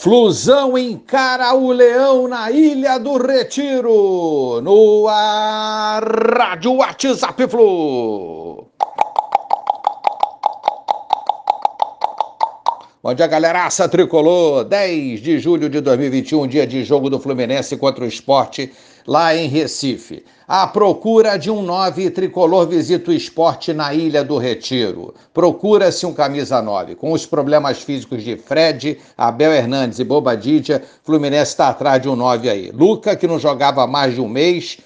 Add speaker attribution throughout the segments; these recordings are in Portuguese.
Speaker 1: Flusão encara o Leão na Ilha do Retiro. No ar, Rádio WhatsApp Flu. Bom dia, galeraça tricolor. 10 de julho de 2021, dia de jogo do Fluminense contra o esporte lá em Recife. A procura de um 9 tricolor visita o esporte na Ilha do Retiro. Procura-se um camisa 9. Com os problemas físicos de Fred, Abel Hernandes e Bobadilla, Fluminense está atrás de um 9 aí. Luca, que não jogava há mais de um mês,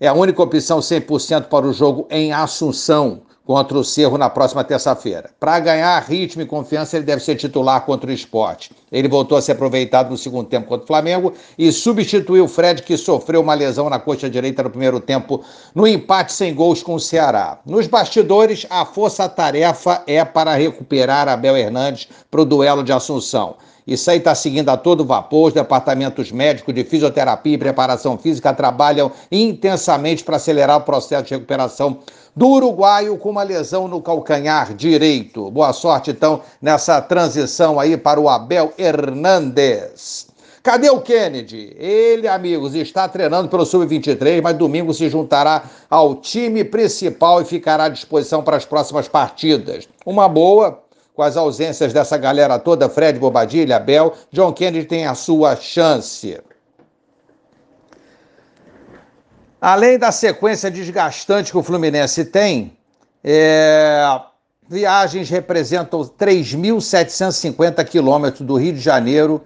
Speaker 1: é a única opção 100% para o jogo em Assunção contra o Cerro na próxima terça-feira. Para ganhar ritmo e confiança, ele deve ser titular contra o esporte. Ele voltou a ser aproveitado no segundo tempo contra o Flamengo e substituiu o Fred, que sofreu uma lesão na coxa direita no primeiro tempo, no empate sem gols com o Ceará. Nos bastidores, a força-tarefa é para recuperar Abel Hernandes para o duelo de Assunção. Isso aí está seguindo a todo vapor. Os departamentos médicos de fisioterapia e preparação física trabalham intensamente para acelerar o processo de recuperação do uruguaio com uma lesão no calcanhar direito. Boa sorte, então, nessa transição aí para o Abel Hernandes. Cadê o Kennedy? Ele, amigos, está treinando pelo Sub-23, mas domingo se juntará ao time principal e ficará à disposição para as próximas partidas. Uma boa, com as ausências dessa galera toda, Fred Bobadilha, Abel, John Kennedy tem a sua chance. Além da sequência desgastante que o Fluminense tem, é, viagens representam 3.750 quilômetros do Rio de Janeiro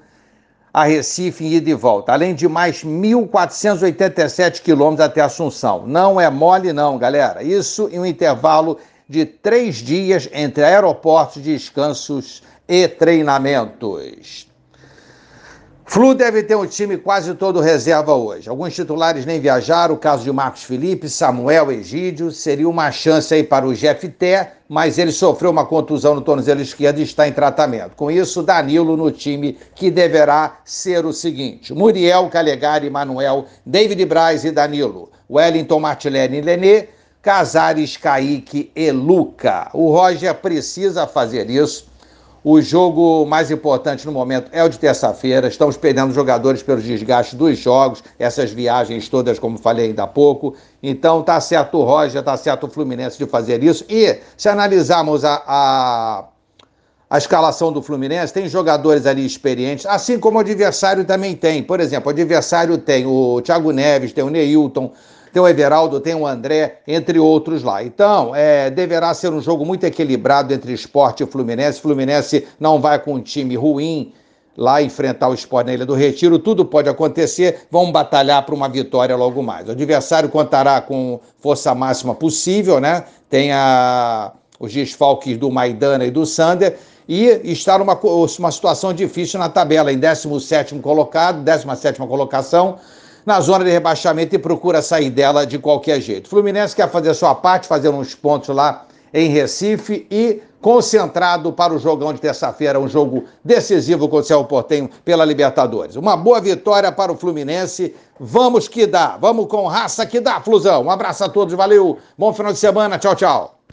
Speaker 1: a Recife em ida e volta, além de mais 1.487 quilômetros até Assunção. Não é mole, não, galera. Isso em um intervalo de três dias entre aeroportos, descansos e treinamentos. Flu deve ter um time quase todo reserva hoje. Alguns titulares nem viajaram, o caso de Marcos Felipe, Samuel Egídio, seria uma chance aí para o GFT, mas ele sofreu uma contusão no tornozelo esquerdo e está em tratamento. Com isso, Danilo no time que deverá ser o seguinte: Muriel, Calegari, Manuel, David Braz e Danilo, Wellington Martilene e Lenê, Casares, Kaique e Luca. O Roger precisa fazer isso. O jogo mais importante no momento é o de terça-feira. Estamos perdendo jogadores pelos desgastes dos jogos, essas viagens todas, como falei ainda há pouco. Então, tá certo o Roger, tá certo o Fluminense de fazer isso. E se analisarmos a, a, a escalação do Fluminense, tem jogadores ali experientes, assim como o adversário também tem. Por exemplo, o adversário tem o Thiago Neves, tem o Neilton, tem o Everaldo, tem o André, entre outros lá. Então, é, deverá ser um jogo muito equilibrado entre esporte e Fluminense. Fluminense não vai com um time ruim lá enfrentar o esporte na Ilha do Retiro, tudo pode acontecer, vão batalhar para uma vitória logo mais. O adversário contará com força máxima possível, né? Tem a, os desfalques do Maidana e do Sander, e está numa uma situação difícil na tabela, em 17º colocado, 17ª colocação, na zona de rebaixamento e procura sair dela de qualquer jeito. Fluminense quer fazer sua parte, fazer uns pontos lá em Recife e concentrado para o jogão de terça-feira, um jogo decisivo com o Céu Portenho pela Libertadores. Uma boa vitória para o Fluminense. Vamos que dá, vamos com raça que dá, Flusão. Um abraço a todos, valeu, bom final de semana, tchau, tchau.